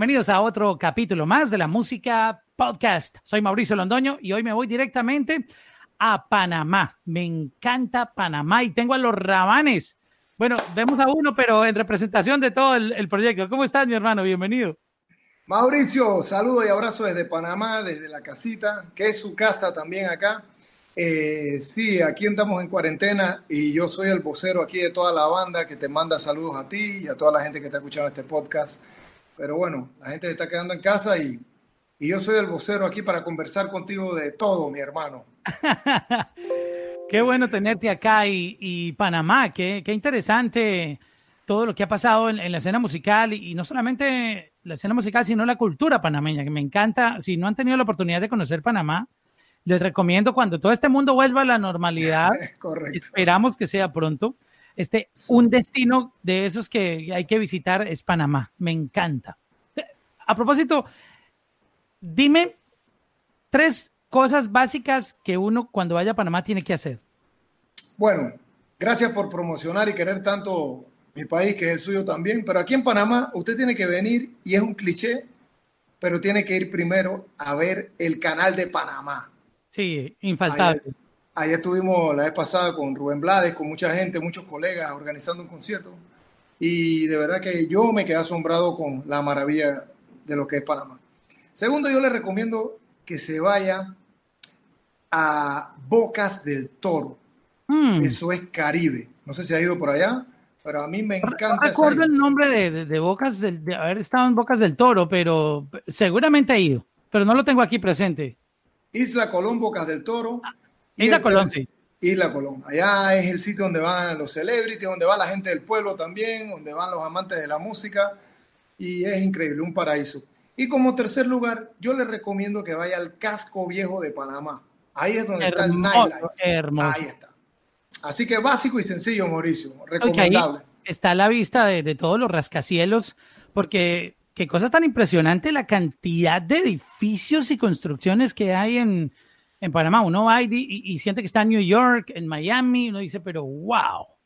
bienvenidos a otro capítulo más de la música podcast. Soy Mauricio Londoño y hoy me voy directamente a Panamá. Me encanta Panamá y tengo a los rabanes. Bueno, vemos a uno, pero en representación de todo el, proyecto. ¿Cómo estás, mi hermano? Bienvenido. Mauricio, saludo y abrazo desde Panamá, desde la casita, que es su casa también acá. Eh, sí, aquí estamos en cuarentena y yo soy el vocero aquí de toda la banda que te manda saludos a ti y a toda la gente que está escuchando este podcast. Pero bueno, la gente está quedando en casa y, y yo soy el vocero aquí para conversar contigo de todo, mi hermano. qué bueno tenerte acá y, Panamá, qué, qué, interesante todo lo que ha pasado en, la escena musical y, no solamente la escena musical, sino la cultura panameña, que me encanta. Si no han tenido la oportunidad de conocer Panamá, les recomiendo cuando todo este mundo vuelva a la normalidad, esperamos que sea pronto, este, un destino de esos que hay que visitar es Panamá. Me encanta. A propósito, dime tres cosas básicas que uno cuando vaya a Panamá tiene que hacer. Bueno, gracias por promocionar y querer tanto mi país, que es el suyo también. Pero aquí en Panamá usted tiene que venir, y es un cliché, pero tiene que ir primero a ver el canal de Panamá. Sí, infaltable. Ahí estuvimos la vez pasada con Rubén Blades, con mucha gente, muchos colegas organizando un concierto. Y de verdad que yo me quedé asombrado con la maravilla de lo que es Panamá. Segundo, yo le recomiendo que se vaya a Bocas del Toro. Hmm. Eso es Caribe. No sé si ha ido por allá, pero a mí me encanta. No recuerdo el nombre de, Bocas, del, de haber estado en Bocas del Toro, pero seguramente ha ido, pero no lo tengo aquí presente. Isla Colón, Bocas del Toro. Ah, Isla Colón, sí. Isla Colón. Allá es el sitio donde van los celebrities, donde va la gente del pueblo también, donde van los amantes de la música. Y es increíble, un paraíso. Y como tercer lugar, yo les recomiendo que vaya al casco viejo de Panamá. Ahí es donde está el nightlife. Hermoso. Ahí está. Así que básico y sencillo, Mauricio. Recomendable. está a la vista de, de todos los rascacielos, porque qué cosa tan impresionante la cantidad de edificios y construcciones que hay en, en Panamá. Uno va y, siente que está en New York, en Miami, uno dice, pero wow. O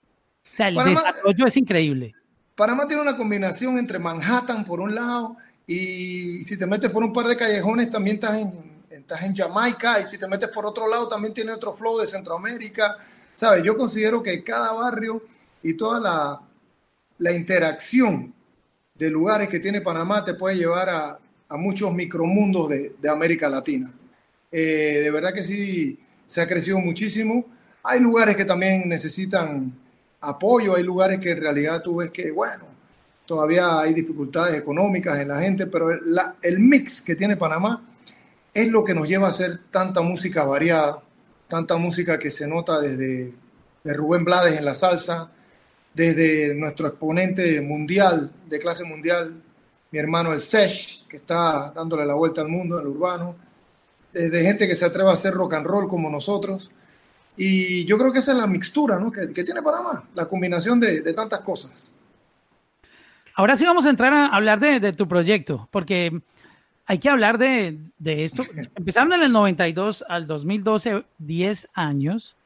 sea, el desarrollo es increíble. Panamá tiene una combinación entre Manhattan por un lado y si te metes por un par de callejones también estás en, estás en Jamaica y si te metes por otro lado también tiene otro flow de Centroamérica. ¿Sabes? Yo considero que cada barrio y toda la, la interacción de lugares que tiene Panamá te puede llevar a, a muchos micromundos de, de América Latina. Eh, de verdad que sí, se ha crecido muchísimo. Hay lugares que también necesitan apoyo, hay lugares que en realidad tú ves que, bueno, todavía hay dificultades económicas en la gente, pero el mix que tiene Panamá es lo que nos lleva a hacer tanta música variada, tanta música que se nota desde de Rubén Blades en la salsa, desde nuestro exponente mundial, de clase mundial, mi hermano el Sesh, que está dándole la vuelta al mundo en el urbano, de gente que se atreve a hacer rock and roll como nosotros. Y yo creo que esa es la mixtura ¿no? que, que tiene Panamá, la combinación de, de, tantas cosas. Ahora sí vamos a entrar a hablar de, de tu proyecto, porque hay que hablar de, de, esto. Empezaron en el 92 al 2012, 10 años,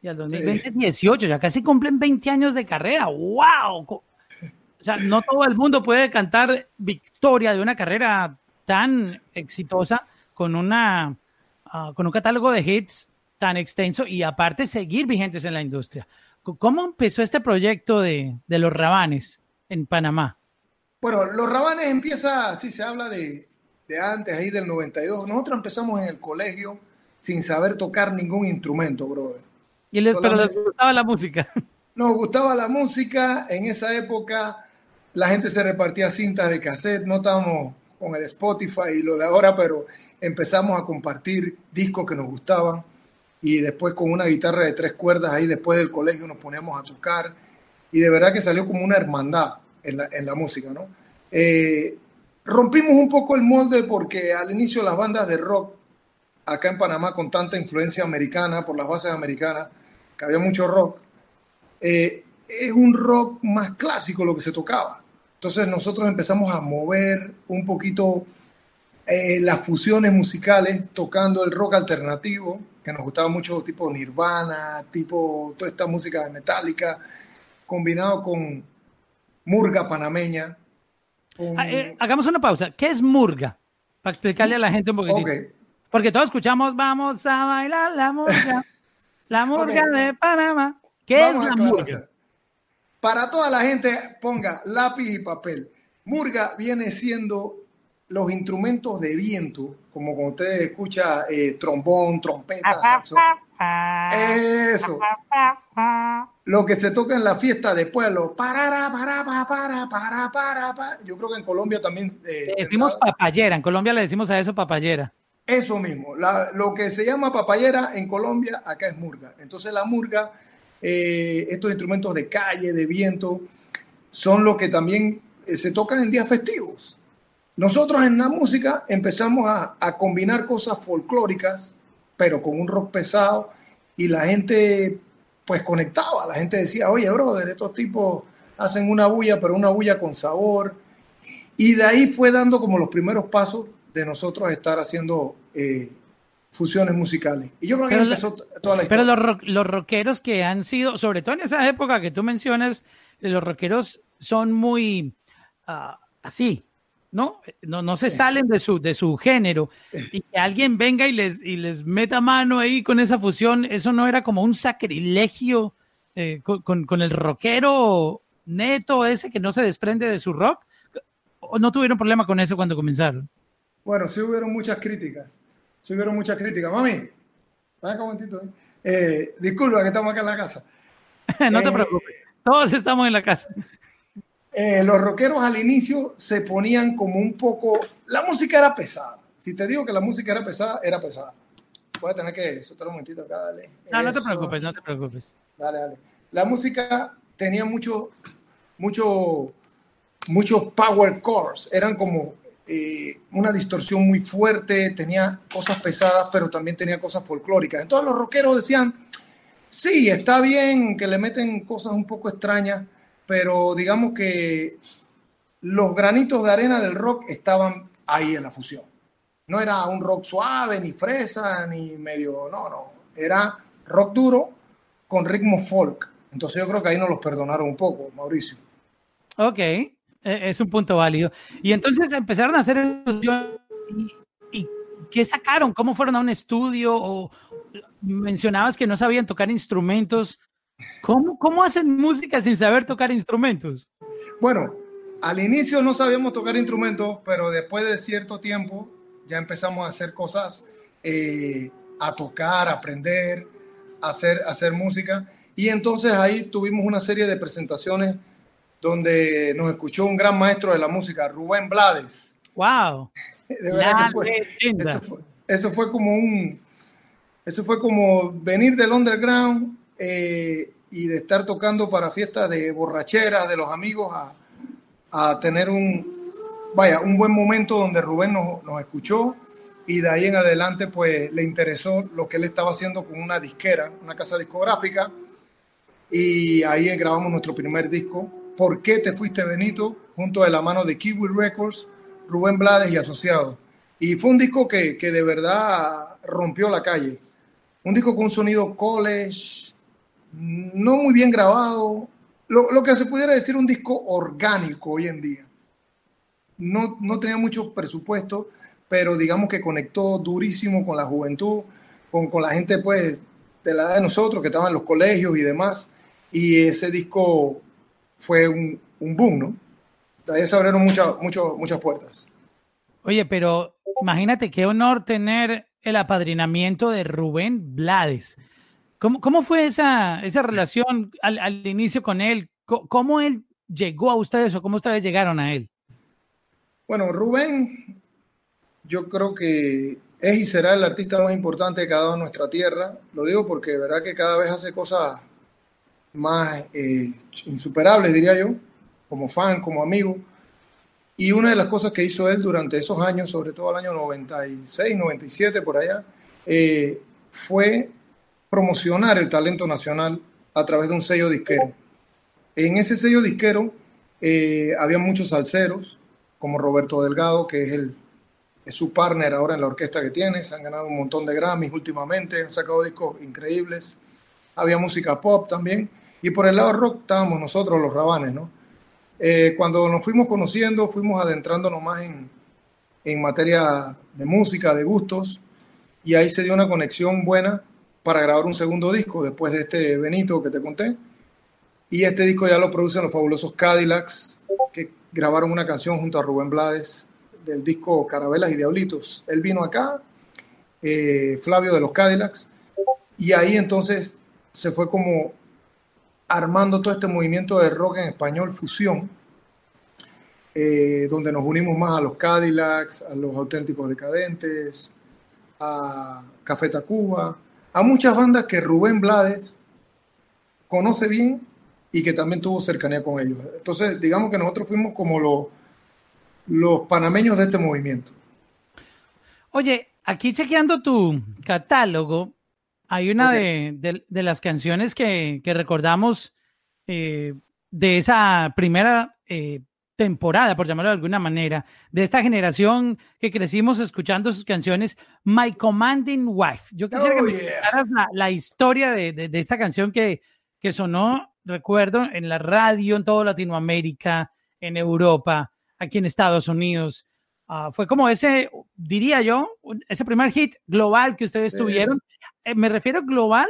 y al 2020, 18, ya casi cumplen 20 años de carrera. ¡Wow! O sea, no todo el mundo puede cantar victoria de una carrera tan exitosa con, una, ah, con un catálogo de hits tan extenso y aparte seguir vigentes en la industria. ¿Cómo empezó este proyecto de, de los Rabanes en Panamá? Bueno, los Rabanes empieza, si se habla de, de antes, ahí del 92. Nosotros empezamos en el colegio sin saber tocar ningún instrumento, brother. ¿Y les, pero les gustaba la música? Nos gustaba la música. En esa época la gente se repartía cintas de cassette. No estábamos con el Spotify y lo de ahora, pero empezamos a compartir discos que nos gustaban y después con una guitarra de tres cuerdas ahí después del colegio nos poníamos a tocar y de verdad que salió como una hermandad en la, en la música, ¿no? Eh, rompimos un poco el molde porque al inicio las bandas de rock acá en Panamá con tanta influencia americana por las bases americanas, que había mucho rock, eh, es un rock más clásico lo que se tocaba. Entonces nosotros empezamos a mover un poquito eh, las fusiones musicales tocando el rock alternativo, que nos gustaba mucho, tipo Nirvana, tipo toda esta música metálica, combinado con murga panameña. Ah, eh, hagamos una pausa. ¿Qué es murga? Para explicarle a la gente un poquitito. Porque todos escuchamos, vamos a bailar la murga. La murga de Panamá. ¿Qué es la murga? Para toda la gente, ponga lápiz y papel. Murga viene siendo los instrumentos de viento, como cuando ustedes escuchan eh, trombón, trompeta, saxofón. Eso. Lo que se toca en la fiesta de pueblo. Para, para, para, para, para, para. Yo creo que en Colombia también. Eh, decimos papayera. En Colombia le decimos a eso papayera. Eso mismo. lo que se llama papayera en Colombia, acá es murga. Entonces, la murga, eh, estos instrumentos de calle, de viento, son los que también eh, se tocan en días festivos. Nosotros en la música empezamos a, a combinar cosas folclóricas, pero con un rock pesado, y la gente pues conectaba, la gente decía, oye, brother, estos tipos hacen una bulla, pero una bulla con sabor. Y de ahí fue dando como los primeros pasos de nosotros estar haciendo eh, fusiones musicales. Y yo creo que empezó toda la historia. Pero los, rockeros que han sido, sobre todo en esa época que tú mencionas, los rockeros son muy ah, así, ¿no? ¿no? No se salen de su, de su género y que alguien venga y les, y les meta mano ahí con esa fusión, eso no era como un sacrilegio eh, con, con, el rockero neto ese que no se desprende de su rock. ¿O no tuvieron problema con eso cuando comenzaron? Bueno, sí hubieron muchas críticas. Sí hubieron muchas críticas. Mami, acá un momentito. ¿eh? eh, disculpa que estamos acá en la casa. no te preocupes. Todos estamos en la casa. Eh, los rockeros al inicio se ponían como un poco, la música era pesada. Si te digo que la música era pesada, era pesada. Voy a tener que soltar un momentito acá, dale. No, no te preocupes, no te preocupes. Dale, dale. La música tenía mucho, mucho, muchos power chords. Eran como eh, una distorsión muy fuerte, tenía cosas pesadas, pero también tenía cosas folclóricas. Entonces los rockeros decían, sí, está bien que le meten cosas un poco extrañas, pero digamos que los granitos de arena del rock estaban ahí en la fusión. No era un rock suave, ni fresa, ni medio, no, no. Era rock duro con ritmo folk. Entonces yo creo que ahí nos los perdonaron un poco, Mauricio. Ok, e, es un punto válido. Y entonces empezaron a hacer y, y ¿qué sacaron? ¿Cómo fueron a un estudio? O mencionabas que no sabían tocar instrumentos. ¿Cómo, ¿Cómo hacen música sin saber tocar instrumentos? Bueno, al inicio no sabíamos tocar instrumentos, pero después de cierto tiempo ya empezamos a hacer cosas, eh, a tocar, a aprender, a hacer, hacer música. Y entonces ahí tuvimos una serie de presentaciones donde nos escuchó un gran maestro de la música, Rubén Blades. ¡Wow! De verdad que fue, eso, fue, eso fue como un, eso fue como venir del underground eh, y de estar tocando para fiestas de borrachera de los amigos a, a, tener un, vaya, un buen momento donde Rubén nos, nos, escuchó y de ahí en adelante pues le interesó lo que él estaba haciendo con una disquera, una casa discográfica y ahí grabamos nuestro primer disco, ¿Por qué te fuiste Benito? junto de la mano de Kiwi Records, Rubén Blades y Asociados. Y fue un disco que, que de verdad rompió la calle. Un disco con un sonido college, no muy bien grabado, lo, que se pudiera decir un disco orgánico hoy en día. No, no tenía mucho presupuesto, pero digamos que conectó durísimo con la juventud, con, con la gente pues de la edad de nosotros que estaban en los colegios y demás. Y ese disco fue un, un boom, ¿no? De ahí se abrieron muchas, muchas puertas. Oye, pero imagínate qué honor tener el apadrinamiento de Rubén Blades. ¿Cómo, cómo fue esa, esa relación al, al, inicio con él? ¿Cómo él llegó a ustedes o cómo ustedes llegaron a él? Bueno, Rubén, yo creo que es y será el artista más importante que ha dado nuestra tierra. Lo digo porque verdad que cada vez hace cosas más eh, insuperables, diría yo, como fan, como amigo. Y una de las cosas que hizo él durante esos años, sobre todo el año 96, 97, por allá, eh, fue promocionar el talento nacional a través de un sello disquero. En ese sello disquero eh, había muchos salseros, como Roberto Delgado, que es, el, es su partner ahora en la orquesta que tiene, se han ganado un montón de Grammys últimamente, han sacado discos increíbles. Había música pop también. Y por el lado rock estábamos nosotros, los rabanes, ¿no? Eh, cuando nos fuimos conociendo, fuimos adentrándonos más en, en materia de música, de gustos, y ahí se dio una conexión buena para grabar un segundo disco después de este Benito que te conté. Y este disco ya lo producen los fabulosos Cadillacs, que grabaron una canción junto a Rubén Blades del disco Carabelas y Diablitos. Él vino acá, eh, Flavio de los Cadillacs, y ahí entonces se fue como armando todo este movimiento de rock en español, fusión, eh, donde nos unimos más a los Cadillacs, a los auténticos decadentes, a Café Tacuba, a muchas bandas que Rubén Blades conoce bien y que también tuvo cercanía con ellos. Entonces, digamos que nosotros fuimos como los, los panameños de este movimiento. Oye, aquí chequeando tu catálogo, hay una de, las canciones que, recordamos eh, de esa primera eh, temporada, por llamarlo de alguna manera, de esta generación que crecimos escuchando sus canciones, My Commanding Wife. Yo quisiera que oh, me contaras la, historia de, esta canción que, que sonó, recuerdo, en la radio en toda Latinoamérica, en Europa, aquí en Estados Unidos. Ah, fue como ese, diría yo, ese primer hit global que ustedes tuvieron. Eh, me refiero global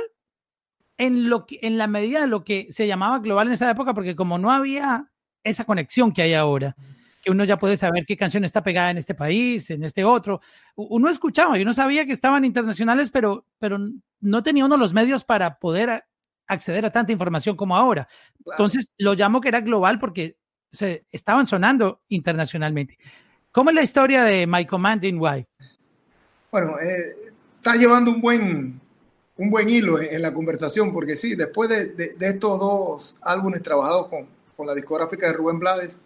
en, lo que, en la medida de lo que se llamaba global en esa época, porque como no había esa conexión que hay ahora, que uno ya puede saber qué canción está pegada en este país, en este otro. Uno escuchaba, yo no sabía que estaban internacionales, pero, pero no tenía uno los medios para poder acceder a tanta información como ahora. Entonces lo llamo que era global porque se estaban sonando internacionalmente. ¿Cómo es la historia de My Commanding Wife? Bueno, eh, está llevando un buen, un buen hilo en, la conversación, porque sí, después de, de estos dos álbumes trabajados con, con la discográfica de Rubén Blades,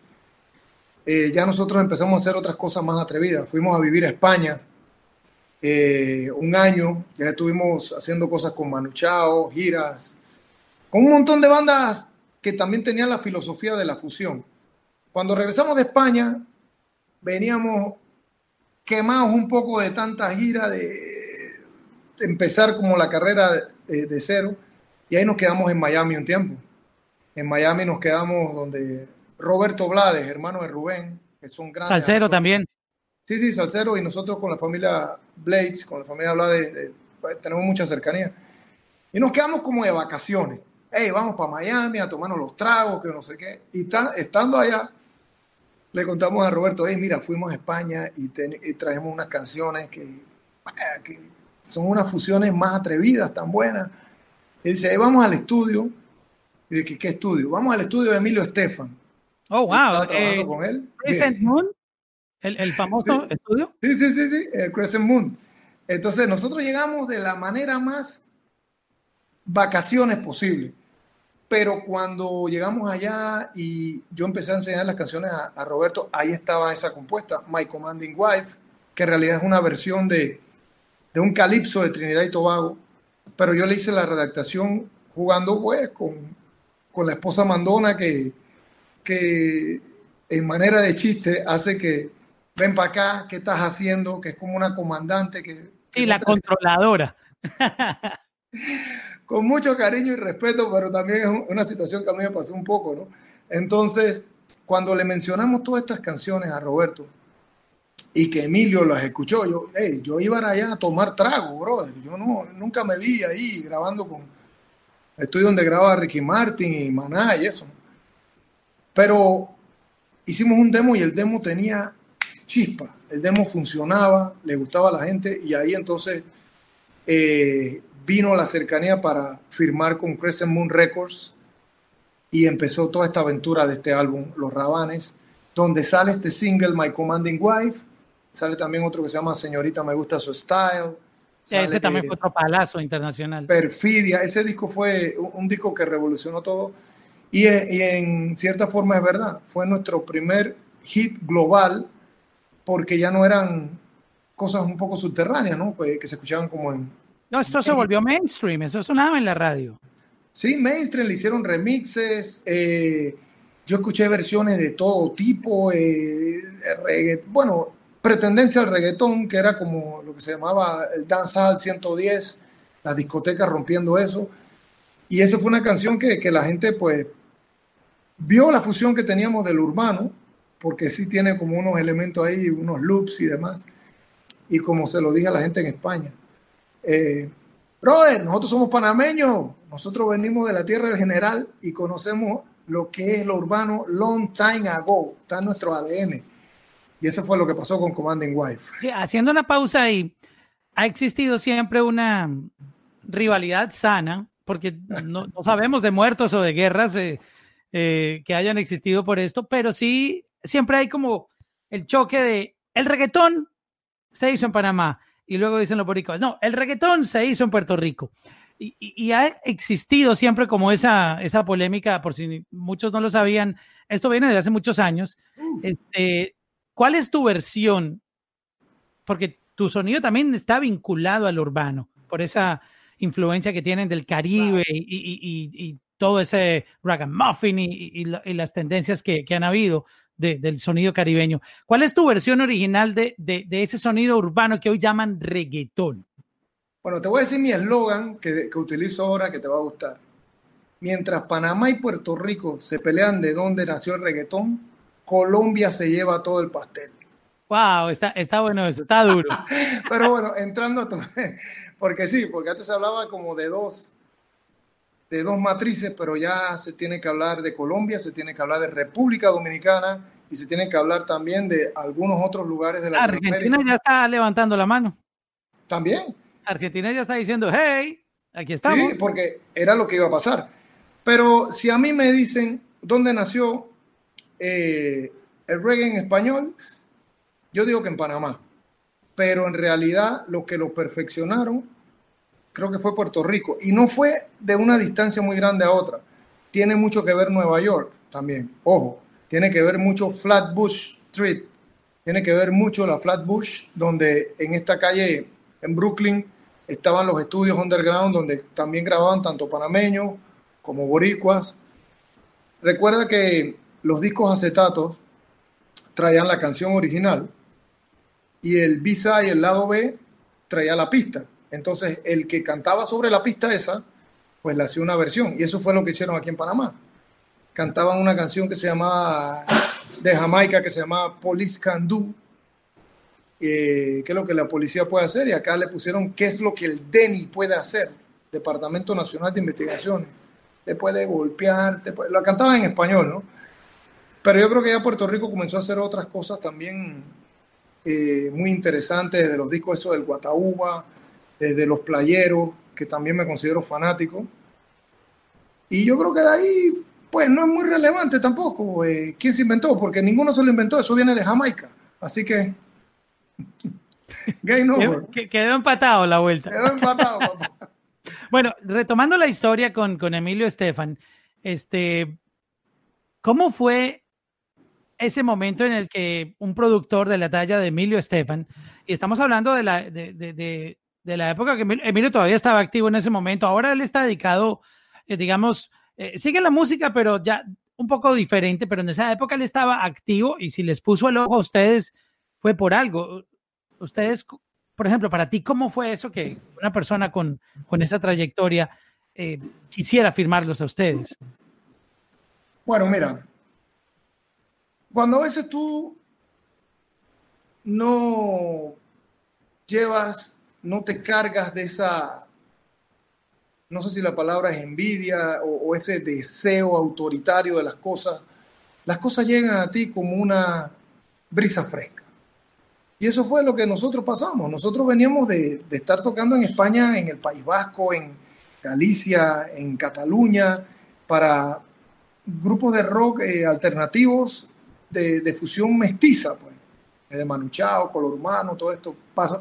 eh, ya nosotros empezamos a hacer otras cosas más atrevidas. Fuimos a vivir a España eh, un año, ya estuvimos haciendo cosas con Manu Chao, giras, con un montón de bandas que también tenían la filosofía de la fusión. Cuando regresamos de España, veníamos quemados un poco de tanta gira, de, empezar como la carrera de cero, y ahí nos quedamos en Miami un tiempo. En Miami nos quedamos donde Roberto Blades, hermano de Rubén, que son grandes. Salcero también. Sí, sí, Salcero y nosotros con la familia Blades, con la familia Blades, pues, tenemos mucha cercanía. Y nos quedamos como de vacaciones. Hey, vamos para Miami a tomarnos los tragos, que no sé qué. Y estando allá, le contamos a Roberto, hey, mira, fuimos a España y, traemos unas canciones que, que, son unas fusiones más atrevidas, tan buenas. Y dice, hey, vamos al estudio y de ¿qué estudio? Vamos al estudio de Emilio Estefan. Oh, wow. trabajando eh, con él. Crescent Moon, el, famoso estudio. Sí, sí, sí, sí, el Crescent Moon. Entonces, nosotros llegamos de la manera más vacaciones posible. Pero cuando llegamos allá y yo empecé a enseñar las canciones a, Roberto, ahí estaba esa compuesta, My Commanding Wife, que en realidad es una versión de, de un calipso de Trinidad y Tobago, pero yo le hice la redactación jugando pues con, con la esposa mandona que, que en manera de chiste hace que ven para acá, ¿qué estás haciendo? Que es como una comandante que... Sí, la controladora. con mucho cariño y respeto, pero también es una situación que a mí me pasó un poco, ¿no? Entonces, cuando le mencionamos todas estas canciones a Roberto y que Emilio las escuchó, yo, hey, yo iba allá a tomar trago, brother. Yo no, nunca me vi ahí grabando con, estudio donde graba Ricky Martin y Maná y eso. Pero hicimos un demo y el demo tenía chispa, el demo funcionaba, le gustaba a la gente y ahí entonces eh, vino la cercanía para firmar con Crescent Moon Records y empezó toda esta aventura de este álbum, Los Rabanes, donde sale este single My Commanding Wife, sale también otro que se llama Señorita Me Gusta Su Style, ese también fue otro palazo internacional. Perfidia, ese disco fue un, disco que revolucionó todo y, en cierta forma es verdad, fue nuestro primer hit global porque ya no eran cosas un poco subterráneas, ¿no? Que, se escuchaban como en... No, esto se volvió mainstream, eso sonaba en la radio. Sí, mainstream, le hicieron remixes, eh, yo escuché versiones de todo tipo, eh, bueno, pretendencia al reggaetón, que era como lo que se llamaba el dancehall 110, las discotecas rompiendo eso. Y eso fue una canción que, que la gente, pues, vio la fusión que teníamos del urbano, porque sí tiene como unos elementos ahí, unos loops y demás, y como se lo dije a la gente en España, eh, brother, nosotros somos panameños, nosotros venimos de la tierra del general y conocemos lo que es lo urbano long time ago, está en nuestro ADN. Y eso fue lo que pasó con Commanding Wife. haciendo una pausa ahí, ha existido siempre una rivalidad sana, porque no, sabemos de muertos o de guerras eh, eh, que hayan existido por esto, pero sí siempre hay como el choque de el reggaetón se hizo en Panamá y luego dicen los boricuas, no, el reggaetón se hizo en Puerto Rico. Y, ha existido siempre como esa, esa polémica, por si muchos no lo sabían, esto viene de hace muchos años. Este, ¿Cuál es tu versión? Porque tu sonido también está vinculado al urbano, por esa influencia que tienen del Caribe y, todo ese ragamuffin y, las tendencias que, han habido del sonido caribeño. ¿Cuál es tu versión original de, de, ese sonido urbano que hoy llaman reggaetón? Bueno, te voy a decir mi eslogan que, que utilizo ahora que te va a gustar. Mientras Panamá y Puerto Rico se pelean de dónde nació el reggaetón, Colombia se lleva todo el pastel. Wow, está, está bueno eso, está duro. Pero bueno, entrando a todo, porque sí, porque antes se hablaba como de dos, de dos matrices, pero ya se tiene que hablar de Colombia, se tiene que hablar de República Dominicana y se tiene que hablar también de algunos otros lugares de la Argentina ya está levantando la mano. También. Argentina ya está diciendo, hey, aquí estamos. Sí, porque era lo que iba a pasar. Pero si a mí me dicen dónde nació eh, el reggae en español, yo digo que en Panamá. Pero en realidad lo que lo perfeccionaron, creo que fue Puerto Rico. Y no fue de una distancia muy grande a otra. Tiene mucho que ver Nueva York también. Ojo, tiene que ver mucho Flatbush Street. Tiene que ver mucho la Flatbush, donde en esta calle en Brooklyn estaban los estudios underground donde también grababan tanto panameños como boricuas. Recuerda que los discos acetatos traían la canción original y el B-side y el lado B traía la pista. Entonces, el que cantaba sobre la pista esa, pues le hacía una versión. Y eso fue lo que hicieron aquí en Panamá. Cantaban una canción que se llamaba, de Jamaica, que se llamaba Police Can Do, eh, qué es lo que la policía puede hacer y acá le pusieron qué es lo que el DENI puede hacer, Departamento Nacional de Investigaciones. Te puede golpear, te puede... lo cantaba en español, ¿no? Pero yo creo que ya Puerto Rico comenzó a hacer otras cosas también eh, muy interesantes, desde los discos esos del Guataúba, desde los playeros, que también me considero fanático. Y yo creo que de ahí, pues no es muy relevante tampoco eh, quién se inventó, porque ninguno se lo inventó, eso viene de Jamaica. Así que Game over. Quedó empatado la vuelta. Quedó empatado, bueno, retomando la historia con, con Emilio Estefan, este, ¿cómo fue ese momento en el que un productor de la talla de Emilio Estefan, y estamos hablando de la, de, de, la época que Emilio todavía estaba activo en ese momento, ahora él está dedicado, eh, digamos, eh, sigue la música, pero ya un poco diferente, pero en esa época él estaba activo y si les puso el ojo a ustedes fue por algo ustedes, por ejemplo, para ti, ¿cómo fue eso que una persona con, con esa trayectoria eh, quisiera firmarlos a ustedes? Bueno, mira, cuando a veces tú no llevas, no te cargas de esa, no sé si la palabra es envidia o, ese deseo autoritario de las cosas, las cosas llegan a ti como una brisa fresca. Y eso fue lo que nosotros pasamos. Nosotros veníamos de, estar tocando en España, en el País Vasco, en Galicia, en Cataluña, para grupos de rock eh, alternativos de, fusión mestiza, pues, de Manuchao, Color Humano, todo esto.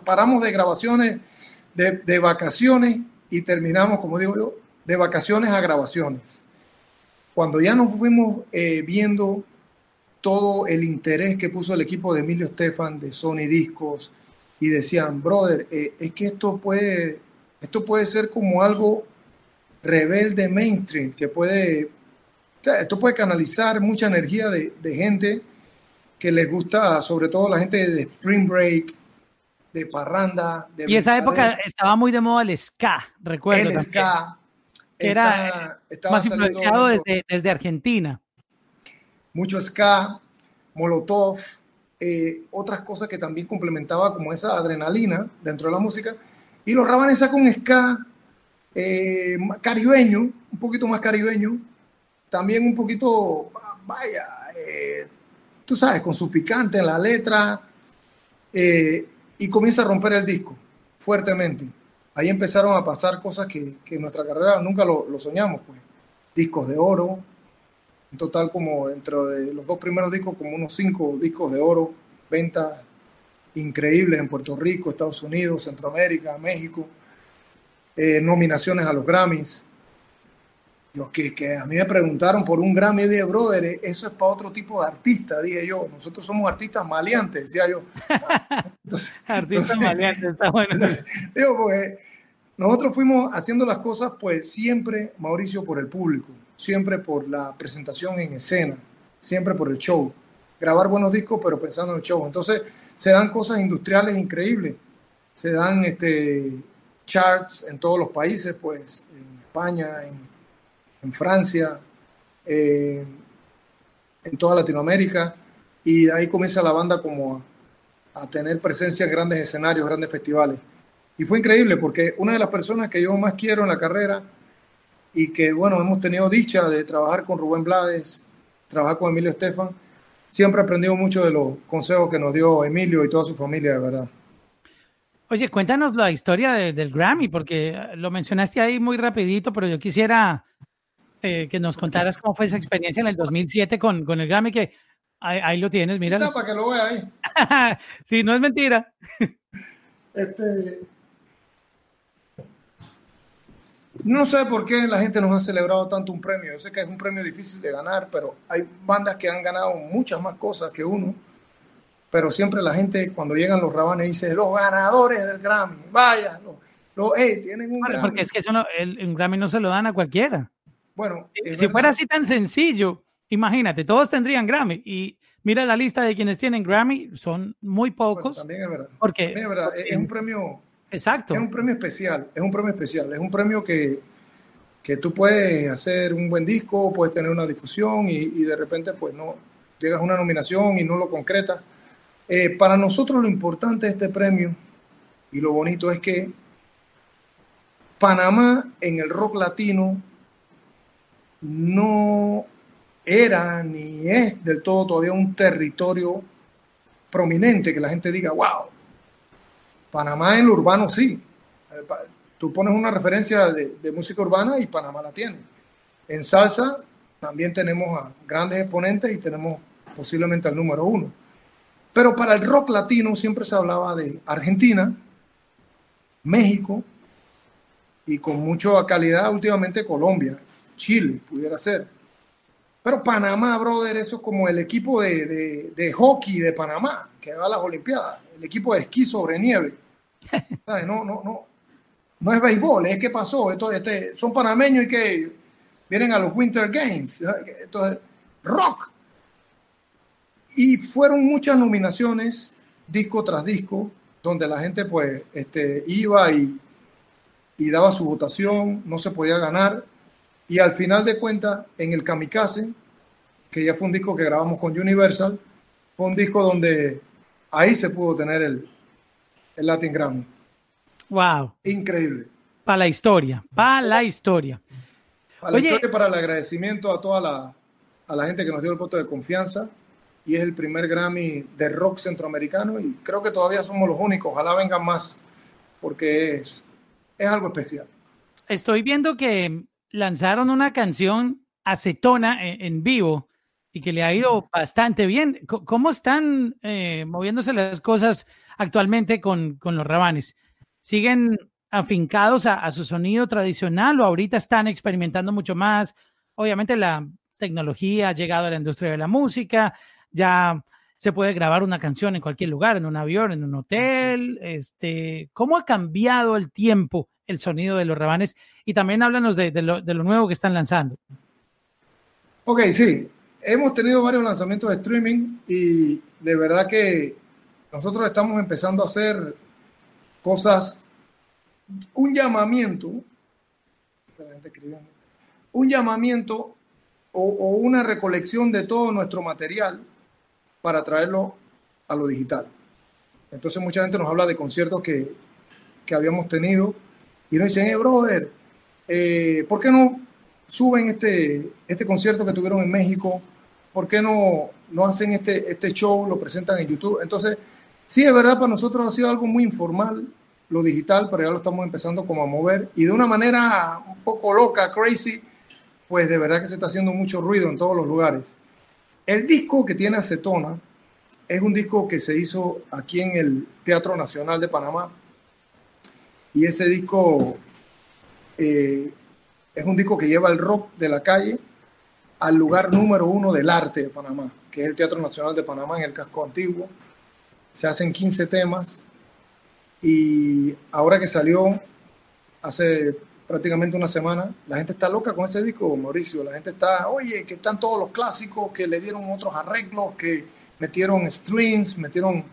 paramos de grabaciones, de, vacaciones y terminamos, como digo yo, de vacaciones a grabaciones. Cuando ya nos fuimos eh, viendo todo el interés que puso el equipo de Emilio Estefan de Sony Discos y decían, brother, eh, es que esto puede, esto puede ser como algo rebelde mainstream, que puede, esto puede canalizar mucha energía de, gente que les gusta, sobre todo la gente de Spring Break, de Parranda. De y esa época estaba muy de moda el ska, recuerdo. El ska. Que era más influenciado desde, desde Argentina. mucho ska, molotov, eh, otras cosas que también complementaba como esa adrenalina dentro de la música. Y los Rabanes con ska eh, caribeño, un poquito más caribeño, también un poquito, vaya, eh, tú sabes, con su picante en la letra, y comienza a romper el disco fuertemente. Ahí empezaron a pasar cosas que, en nuestra carrera nunca lo, lo soñamos, pues. Discos de oro, en total como dentro de los dos primeros discos, como unos cinco discos de oro, ventas increíbles en Puerto Rico, Estados Unidos, Centroamérica, México, eh, nominaciones a los Grammys. Yo, que, que, a mí me preguntaron por un Grammy de Brother, eh, eso es para otro tipo de artista, dije yo. Nosotros somos artistas maleantes, decía yo. artistas maleantes, está bueno. digo, pues, nosotros fuimos haciendo las cosas, pues siempre, Mauricio, por el público siempre por la presentación en escena, siempre por el show. Grabar buenos discos, pero pensando en el show. Entonces, se dan cosas industriales increíbles. Se dan este, charts en todos los países, pues, en España, en, Francia, eh, en toda Latinoamérica. Y ahí comienza la banda como a, tener presencia en grandes escenarios, grandes festivales. Y fue increíble porque una de las personas que yo más quiero en la carrera y que bueno, hemos tenido dicha de trabajar con Rubén Blades, trabajar con Emilio Estefan. Siempre he mucho de los consejos que nos dio Emilio y toda su familia, de verdad. Oye, cuéntanos la historia del Grammy, porque lo mencionaste ahí muy rapidito, pero yo quisiera eh, que nos contaras cómo fue esa experiencia en el 2007 con, con el Grammy, que ahí, lo tienes, mira. para que lo vea ahí. sí, no es mentira. este, no sé por qué la gente nos ha celebrado tanto un premio. Yo sé que es un premio difícil de ganar, pero hay bandas que han ganado muchas más cosas que uno. Pero siempre la gente, cuando llegan los rabanes, dice: Los ganadores del Grammy, vaya, los, tienen un Grammy. Porque es que eso no, el, un Grammy no se lo dan a cualquiera. Bueno, si fuera así tan sencillo, imagínate, todos tendrían Grammy. Y mira la lista de quienes tienen Grammy, son muy pocos. también es verdad. Porque, es verdad, es un premio Exacto. Es un premio especial, es un premio especial, es un premio que, que tú puedes hacer un buen disco, puedes tener una difusión y, de repente pues no, llegas a una nominación y no lo concretas. Eh, para nosotros lo importante de este premio y lo bonito es que Panamá en el rock latino no era ni es del todo todavía un territorio prominente que la gente diga, wow, Panamá en lo urbano sí. Tú pones una referencia de, música urbana y Panamá la tiene. En salsa también tenemos a grandes exponentes y tenemos posiblemente al número uno. Pero para el rock latino siempre se hablaba de Argentina, México y con mucha calidad últimamente Colombia, Chile pudiera ser. Pero Panamá, brother, eso es como el equipo de, de hockey de Panamá, que va a las Olimpiadas el equipo de esquí sobre nieve. No, no, no. No es béisbol, es que pasó. Esto, este, son panameños y que vienen a los Winter Games. Entonces, rock. Y fueron muchas nominaciones, disco tras disco, donde la gente pues este, iba y, y daba su votación, no se podía ganar. Y al final de cuentas, en el Kamikaze, que ya fue un disco que grabamos con Universal, fue un disco donde ahí se pudo tener el, el Latin Grammy. Wow. Increíble. Para la historia, para la historia. Para la historia, para el agradecimiento a toda la, a la gente que nos dio el voto de confianza. Y es el primer Grammy de rock centroamericano y creo que todavía somos los únicos. Ojalá vengan más porque es, es algo especial. Estoy viendo que lanzaron una canción acetona en vivo y que le ha ido bastante bien. ¿Cómo están eh, moviéndose las cosas actualmente con, con, los rabanes? ¿Siguen afincados a, su sonido tradicional o ahorita están experimentando mucho más? Obviamente la tecnología ha llegado a la industria de la música, ya se puede grabar una canción en cualquier lugar, en un avión, en un hotel. Este, ¿Cómo ha cambiado el tiempo el sonido de los rabanes? Y también háblanos de, de lo nuevo que están lanzando. Ok, sí hemos tenido varios lanzamientos de streaming y de verdad que nosotros estamos empezando a hacer cosas, un llamamiento, un llamamiento o, o una recolección de todo nuestro material para traerlo a lo digital. Entonces mucha gente nos habla de conciertos que, que habíamos tenido y nos dicen, eh, brother, eh, ¿por qué no suben este, este concierto que tuvieron en México? ¿Por qué no, no hacen este, este show, lo presentan en YouTube? Entonces, sí, es verdad, para nosotros ha sido algo muy informal, lo digital, pero ya lo estamos empezando como a mover y de una manera un poco loca, crazy, pues de verdad que se está haciendo mucho ruido en todos los lugares. El disco que tiene Acetona es un disco que se hizo aquí en el Teatro Nacional de Panamá y ese disco eh, es un disco que lleva el rock de la calle al lugar número uno del arte de Panamá, que es el Teatro Nacional de Panamá en el casco antiguo. Se hacen 15 temas y ahora que salió hace prácticamente una semana, la gente está loca con ese disco, Mauricio. La gente está, oye, que están todos los clásicos, que le dieron otros arreglos, que metieron strings, metieron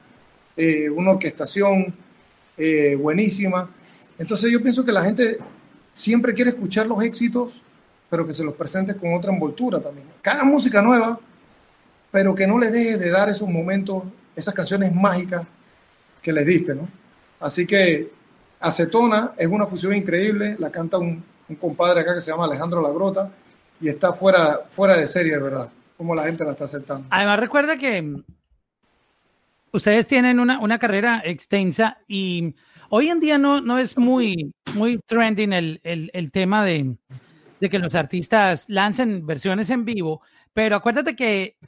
eh, una orquestación eh, buenísima. Entonces yo pienso que la gente siempre quiere escuchar los éxitos, pero que se los presente con otra envoltura también. Haga música nueva, pero que no les deje de dar esos momentos, esas canciones mágicas que les diste, ¿no? Así que Acetona es una fusión increíble, la canta un, un compadre acá que se llama Alejandro Lagrota y está fuera, fuera de serie, de verdad, como la gente la está aceptando. Además, recuerda que ustedes tienen una, una carrera extensa y hoy en día no, no es muy, muy trending el, el, tema de, de que los artistas lancen versiones en vivo, pero acuérdate que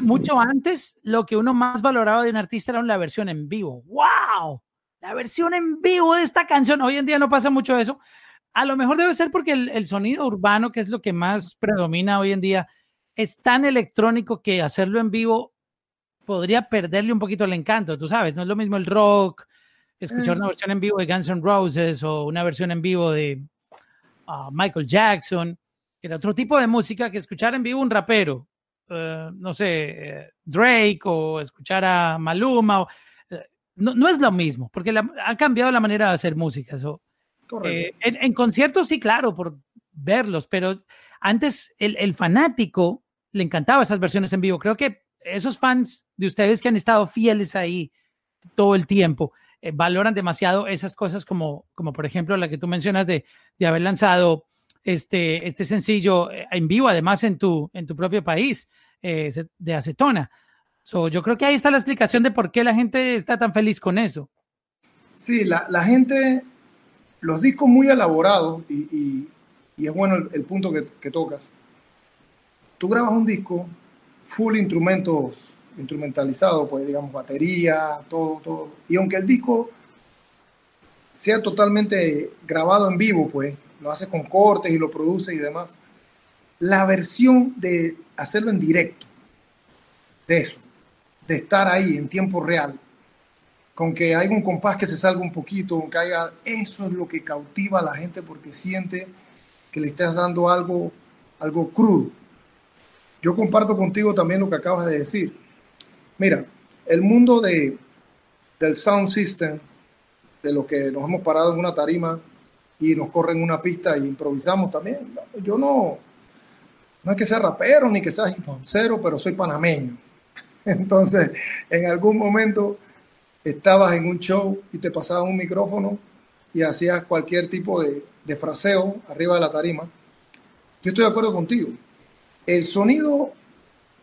mucho antes lo que uno más valoraba de un artista era la versión en vivo. ¡Wow! La versión en vivo de esta canción. Hoy en día no pasa mucho eso. A lo mejor debe ser porque el, el sonido urbano, que es lo que más predomina hoy en día, es tan electrónico que hacerlo en vivo podría perderle un poquito el encanto, tú sabes, no es lo mismo el rock, escuchar una versión en vivo de Guns N' Roses o una versión en vivo de uh, Michael Jackson, que era otro tipo de música que escuchar en vivo un rapero, uh, no sé, uh, Drake o escuchar a Maluma, o, no, no, es lo mismo, porque la, ha cambiado la manera de hacer música. So, eh, en, en, conciertos sí, claro, por verlos, pero antes el, el fanático le encantaba esas versiones en vivo. Creo que esos fans de ustedes que han estado fieles ahí todo el tiempo, eh, valoran demasiado esas cosas como, como por ejemplo la que tú mencionas de, de haber lanzado este, este sencillo eh, en vivo, además en tu, en tu propio país, eh, de acetona. So, yo creo que ahí está la explicación de por qué la gente está tan feliz con eso. Sí, la, la gente, los discos muy elaborados, y, y, es bueno el, el punto que, que tocas. Tú grabas un disco full instrumentos instrumentalizado, pues digamos batería, todo, todo. Y aunque el disco sea totalmente grabado en vivo, pues lo hace con cortes y lo produce y demás, la versión de hacerlo en directo, de eso, de estar ahí en tiempo real, con que haya un compás que se salga un poquito, que haya, eso es lo que cautiva a la gente porque siente que le estás dando algo, algo crudo. Yo comparto contigo también lo que acabas de decir Mira, el mundo de, del sound system, de lo que nos hemos parado en una tarima y nos corren una pista e improvisamos también. Yo no, no es que sea rapero ni que sea cero, pero soy panameño. Entonces, en algún momento estabas en un show y te pasabas un micrófono y hacías cualquier tipo de, de fraseo arriba de la tarima. Yo estoy de acuerdo contigo. El sonido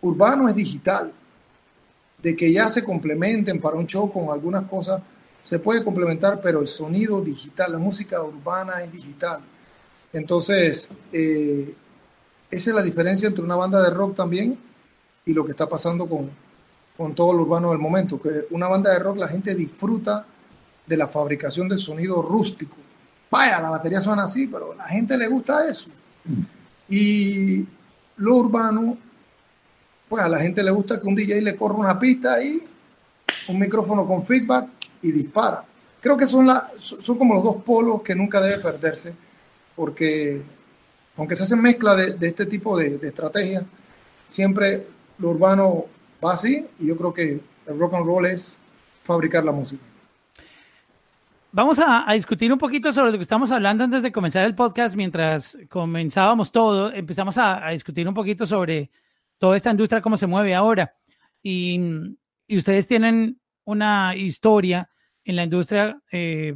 urbano es digital de que ya se complementen para un show con algunas cosas, se puede complementar, pero el sonido digital, la música urbana es digital. Entonces, eh, esa es la diferencia entre una banda de rock también y lo que está pasando con, con todo lo urbano del momento, que una banda de rock la gente disfruta de la fabricación del sonido rústico. Vaya, la batería suena así, pero a la gente le gusta eso. Y lo urbano pues a la gente le gusta que un DJ le corra una pista ahí, un micrófono con feedback y dispara. Creo que son, la, son como los dos polos que nunca debe perderse, porque aunque se hacen mezcla de, de este tipo de, de estrategias, siempre lo urbano va así y yo creo que el rock and roll es fabricar la música. Vamos a, discutir un poquito sobre lo que estamos hablando antes de comenzar el podcast. Mientras comenzábamos todo, empezamos a, discutir un poquito sobre toda esta industria, cómo se mueve ahora. Y, ustedes tienen una historia en la industria eh,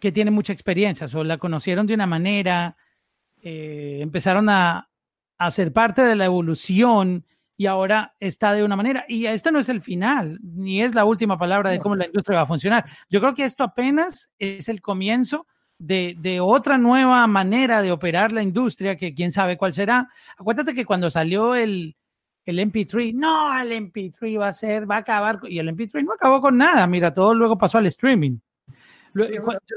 que tiene mucha experiencia, o la conocieron de una manera, eh, empezaron a, a ser parte de la evolución y ahora está de una manera. Y esto no es el final, ni es la última palabra de cómo la industria va a funcionar. Yo creo que esto apenas es el comienzo de, de, otra nueva manera de operar la industria, que quién sabe cuál será. Acuérdate que cuando salió el, el MP3, no, el MP3 va a ser, va a acabar, y el MP3 no acabó con nada, mira, todo luego pasó al streaming. yo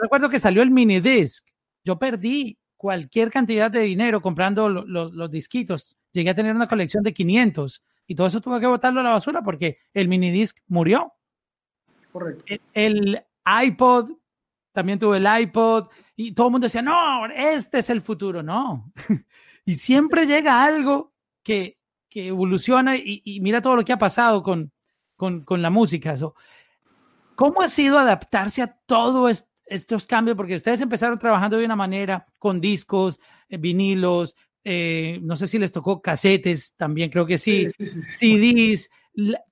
recuerdo que salió el mini disc, yo perdí cualquier cantidad de dinero comprando los disquitos. Llegué a tener una colección de 500 y todo eso tuve que botarlo a la basura porque el minidisc murió. Correcto. El, iPod, también tuve el iPod y todo el mundo decía, no, este es el futuro. No. y siempre llega algo que, que evoluciona y, mira todo lo que ha pasado con, con, con la música. ¿Cómo ha sido adaptarse a todo esto? estos cambios? Porque ustedes empezaron trabajando de una manera con discos, eh, vinilos, eh, no sé si les tocó casetes, también creo que sí, CDs,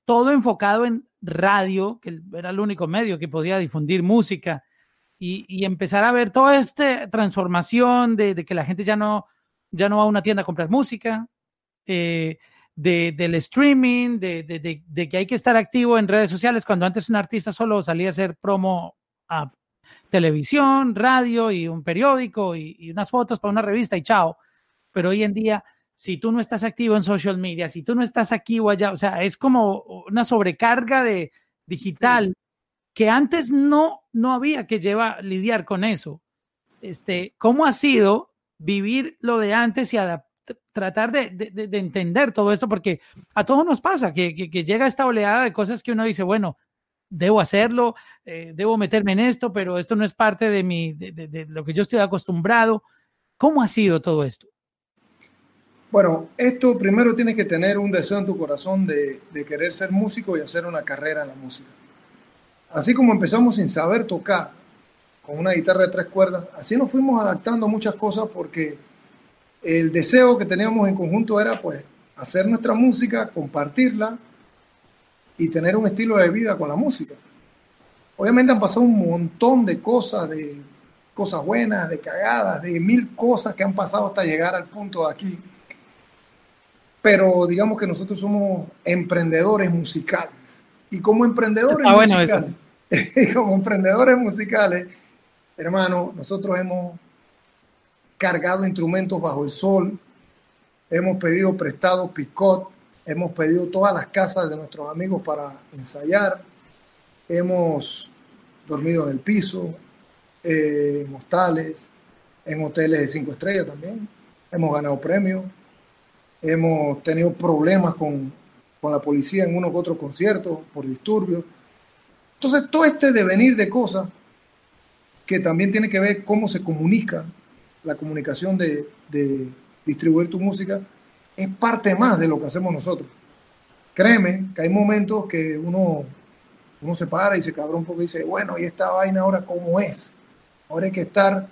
todo enfocado en radio, que era el único medio que podía difundir música, y, empezar a ver toda esta transformación de, que la gente ya no, ya no va a una tienda a comprar música, eh, del streaming, de, de, que hay que estar activo en redes sociales, cuando antes un artista solo salía a hacer promo a televisión, radio y un periódico y, unas fotos para una revista y chao. Pero hoy en día, si tú no estás activo en social media, si tú no estás aquí o allá, o sea, es como una sobrecarga de digital que antes no, no había que llevar, lidiar con eso. Este, ¿Cómo ha sido vivir lo de antes y tratar de, de, entender todo esto? Porque a todos nos pasa que, que llega esta oleada de cosas que uno dice, bueno, debo hacerlo, eh, debo meterme en esto, pero esto no es parte de, mi, de, lo que yo estoy acostumbrado. ¿Cómo ha sido todo esto? Bueno, esto primero tienes que tener un deseo en tu corazón de, querer ser músico y hacer una carrera en la música. Así como empezamos sin saber tocar con una guitarra de tres cuerdas, así nos fuimos adaptando a muchas cosas porque el deseo que teníamos en conjunto era pues hacer nuestra música, compartirla y tener un estilo de vida con la música. Obviamente han pasado un montón de cosas, de cosas buenas, de cagadas, de mil cosas que han pasado hasta llegar al punto de aquí. Pero digamos que nosotros somos emprendedores musicales. Y como emprendedores musicales, como emprendedores musicales, hermano, nosotros hemos cargado instrumentos bajo el sol, hemos pedido prestado picot, Hemos pedido todas las casas de nuestros amigos para ensayar. Hemos dormido en el piso, eh, en hostales, en hoteles de cinco estrellas también. Hemos ganado premios. Hemos tenido problemas con, con la policía en uno u otro concierto por disturbios. Entonces, todo este devenir de cosas que también tiene que ver cómo se comunica, la comunicación de, de distribuir tu música, es parte más de lo que hacemos nosotros. Créeme que hay momentos que uno, uno se para y se cabra un poco y dice, bueno, ¿y esta vaina ahora cómo es? Ahora hay que estar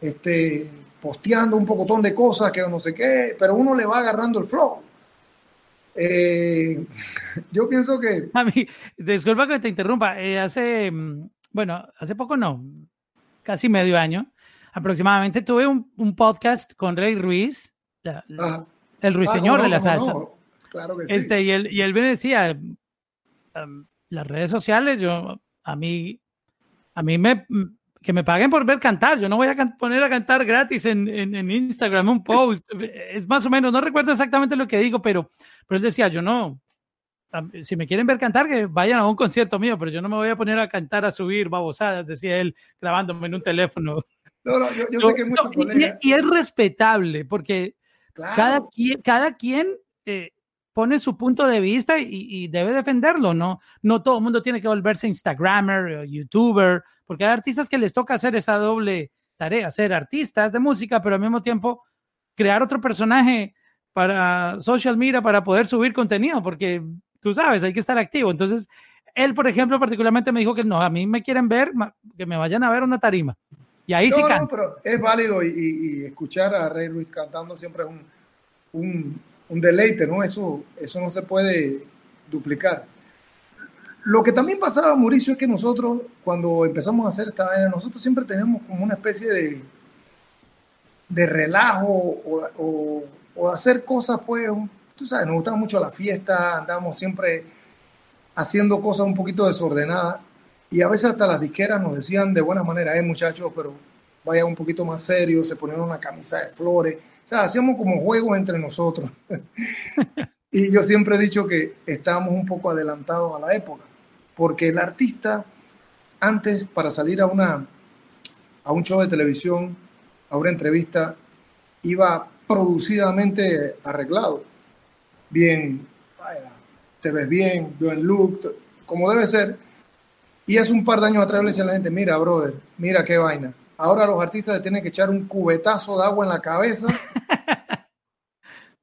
este, posteando un pocotón de cosas que no sé qué, pero uno le va agarrando el flow. Eh, yo pienso que... A mí, disculpa que te interrumpa, eh, hace, mm, bueno, hace poco no, casi medio año, aproximadamente tuve un, un podcast con Rey Ruiz, el ruiseñor ah, de la salsa. Claro que este, y, él, y él me decía, em, las redes sociales, yo, a mí, a mí me, que me paguen por ver cantar, yo no voy a poner a cantar gratis en, en, Instagram un post, es más o menos, no recuerdo exactamente lo que digo, pero, pero él decía, yo no, si me quieren ver cantar, que vayan a un concierto mío, pero yo no me voy a poner a cantar, a subir babosadas, decía él, grabándome en un teléfono. No, no, yo, sé que y, y, es respetable, porque cada quien, cada quien eh, pone su punto de vista y, debe defenderlo, ¿no? No todo el mundo tiene que volverse Instagrammer o YouTuber, porque hay artistas que les toca hacer esa doble tarea, ser artistas de música, pero al mismo tiempo crear otro personaje para social media para poder subir contenido, porque tú sabes, hay que estar activo. Entonces, él, por ejemplo, particularmente me dijo que no, a mí me quieren ver, que me vayan a ver una tarima. Y ahí sí no, pero es válido y, escuchar a Rey Luis cantando siempre es un, un, deleite, ¿no? Eso, eso no se puede duplicar. Lo que también pasaba, Mauricio, es que nosotros, cuando empezamos a hacer esta vaina, nosotros siempre tenemos como una especie de, de relajo o, o, hacer cosas, pues, tú sabes, nos gustaba mucho la fiesta, andábamos siempre haciendo cosas un poquito desordenadas y a veces hasta las disqueras nos decían de buena manera, eh, muchachos, pero vaya un poquito más serio, se ponían una camisa de flores, o sea, hacíamos como juegos entre nosotros. y yo siempre he dicho que estábamos un poco adelantados a la época, porque el artista antes para salir a una a un show de televisión, a una entrevista, iba producidamente arreglado. Bien, te ves bien, buen look, como debe ser. Y hace un par de años atrás le decía a la gente, mira, brother, mira qué vaina. Ahora los artistas tienen que echar un cubetazo de agua en la cabeza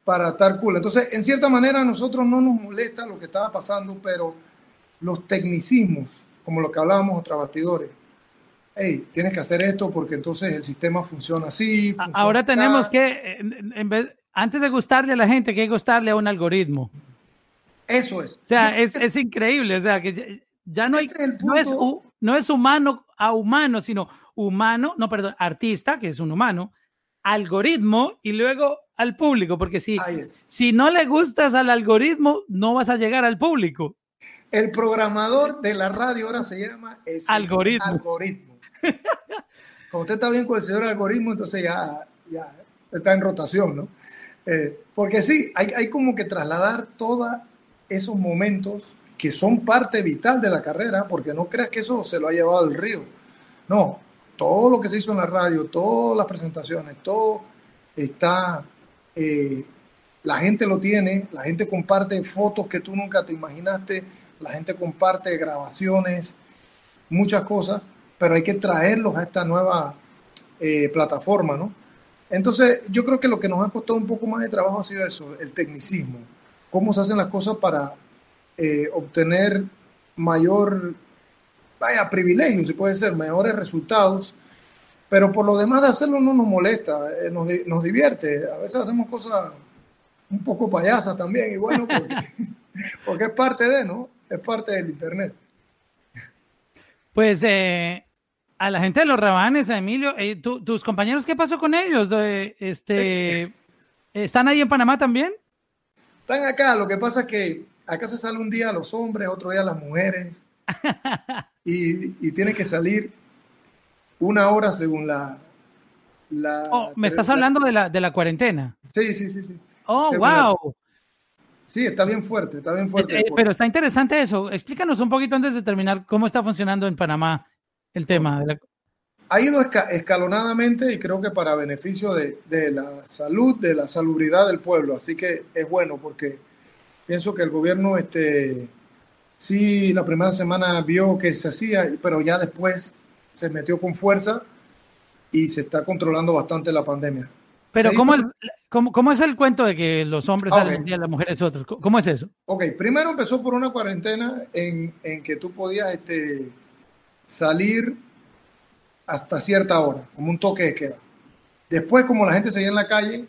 para estar cool. Entonces, en cierta manera, a nosotros no nos molesta lo que estaba pasando, pero los tecnicismos, como lo que hablábamos otros bastidores, hey, tienes que hacer esto porque entonces el sistema funciona así. Ahora tenemos que, en vez, antes de gustarle a la gente, que gustarle a un algoritmo. Eso es. O sea, es, es increíble. O sea, que ya, no hay, no, es, no es humano a humano, sino humano, no, perdón, artista, que es un humano, algoritmo y luego al público, porque si, si no le gustas al algoritmo, no vas a llegar al público. El programador de la radio ahora se llama el algoritmo. algoritmo. Como usted está bien con el señor algoritmo, entonces ya, ya está en rotación, ¿no? Eh, porque sí, hay, hay como que trasladar todos esos momentos que son parte vital de la carrera, porque no creas que eso se lo ha llevado el río. No, todo lo que se hizo en la radio, todas las presentaciones, todo está, eh, la gente lo tiene, la gente comparte fotos que tú nunca te imaginaste, la gente comparte grabaciones, muchas cosas, pero hay que traerlos a esta nueva eh, plataforma, ¿no? Entonces, yo creo que lo que nos ha costado un poco más de trabajo ha sido eso, el tecnicismo, cómo se hacen las cosas para eh, obtener mayor, vaya, privilegio, si puede ser, mejores resultados, pero por lo demás de hacerlo no nos molesta, eh, nos, nos, divierte, a veces hacemos cosas un poco payasas también, y bueno, porque, porque es parte de, ¿no? Es parte del Internet. Pues eh, a la gente de los rabanes, a Emilio, eh, tus compañeros, ¿qué pasó con ellos? este, ¿Están ahí en Panamá también? Están acá, lo que pasa es que acá se sale un día a los hombres, otro día a las mujeres, y, y tiene que salir una hora según la... la oh, ¿Me estás hablando de la, de la cuarentena? Sí, sí, sí, sí. Oh, wow. Sí, está bien fuerte, está bien fuerte. Eh, pero está interesante eso. Explícanos un poquito antes de terminar cómo está funcionando en Panamá el tema. Ha ido escalonadamente y creo que para beneficio de, la salud, de la salubridad del pueblo. Así que es bueno porque pienso que el gobierno, este, sí, la primera semana vio que se hacía, pero ya después se metió con fuerza y se está controlando bastante la pandemia. Pero ¿cómo, cómo, es el cuento de que los hombres salen un y las mujeres otros? ¿Cómo es eso? Ok, primero empezó por una cuarentena en, en que tú podías este, salir hasta cierta hora, como un toque de queda. Después, como la gente seguía en la calle,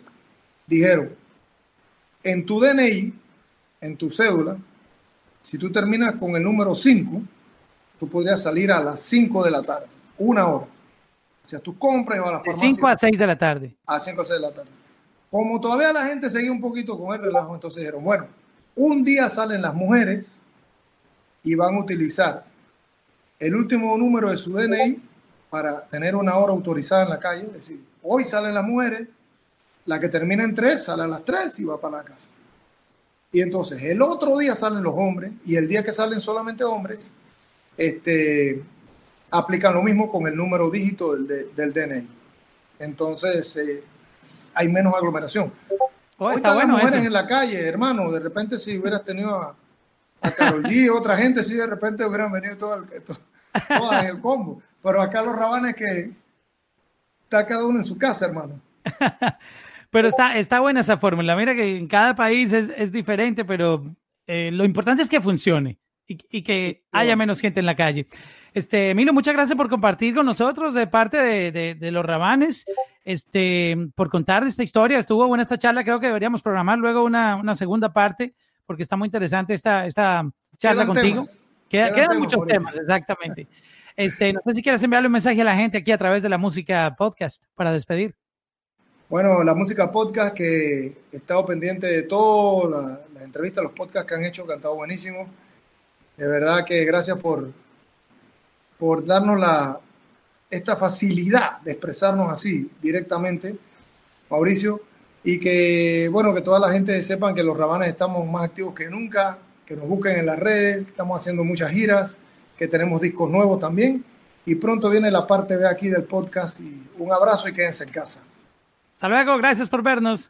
dijeron, en tu DNI, en tu cédula, si tú terminas con el número 5, tú podrías salir a las 5 de la tarde, una hora. Si tú compras y vas a la farmacia. De 5 a 6 de la tarde. A 5 a 6 de la tarde. Como todavía la gente seguía un poquito con el relajo, entonces dijeron, bueno, un día salen las mujeres y van a utilizar el último número de su DNI para tener una hora autorizada en la calle. Es decir, hoy salen las mujeres, la que termina en 3 sale a las 3 y va para la casa. Y entonces el otro día salen los hombres y el día que salen solamente hombres, este, aplican lo mismo con el número dígito del, del DNI. Entonces eh, hay menos aglomeración. Oh, Hoy están las mujeres en la calle, hermano. De repente, si hubieras tenido a, a Carol G y otra gente, si de repente hubieran venido todo el, todo, todas el combo. Pero acá los rabanes que está cada uno en su casa, hermano. pero está, está buena esa fórmula. Mira que en cada país es, es diferente, pero eh, lo importante es que funcione. y, que haya menos gente en la calle. Este, Milo, muchas gracias por compartir con nosotros de parte de, de, los Rabanes, este, por contar esta historia. Estuvo buena esta charla, creo que deberíamos programar luego una, una segunda parte, porque está muy interesante esta, esta charla contigo. quedan, muchos temas, exactamente. Este, no sé si quieres enviarle un mensaje a la gente aquí a través de la música podcast para despedir. Bueno, la música podcast que he estado pendiente de todas las entrevistas, los podcasts que han hecho, que han estado de verdad que gracias por, por darnos la, esta facilidad de expresarnos así directamente, Mauricio, y que, bueno, que toda la gente sepan que los rabanes estamos más activos que nunca, que nos busquen en las redes, estamos haciendo muchas giras, que tenemos discos nuevos también, y pronto viene la parte B aquí del podcast, y un abrazo y quédense en casa. Hasta luego, gracias por vernos.